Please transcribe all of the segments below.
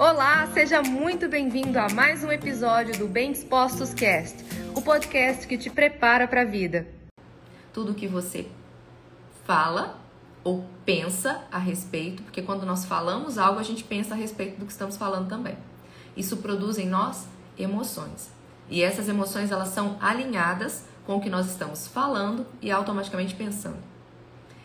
Olá, seja muito bem-vindo a mais um episódio do Bem Dispostos Cast, o podcast que te prepara para a vida. Tudo que você fala ou pensa a respeito, porque quando nós falamos algo, a gente pensa a respeito do que estamos falando também. Isso produz em nós emoções. E essas emoções elas são alinhadas com o que nós estamos falando e automaticamente pensando.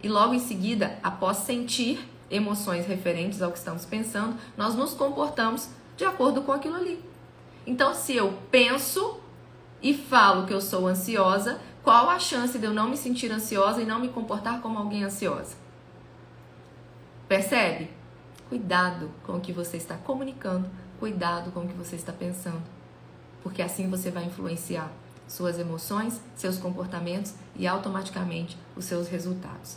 E logo em seguida, após sentir emoções referentes ao que estamos pensando, nós nos comportamos de acordo com aquilo ali. Então, se eu penso e falo que eu sou ansiosa, qual a chance de eu não me sentir ansiosa e não me comportar como alguém ansiosa? Percebe? Cuidado com o que você está comunicando, cuidado com o que você está pensando, porque assim você vai influenciar suas emoções, seus comportamentos e automaticamente os seus resultados.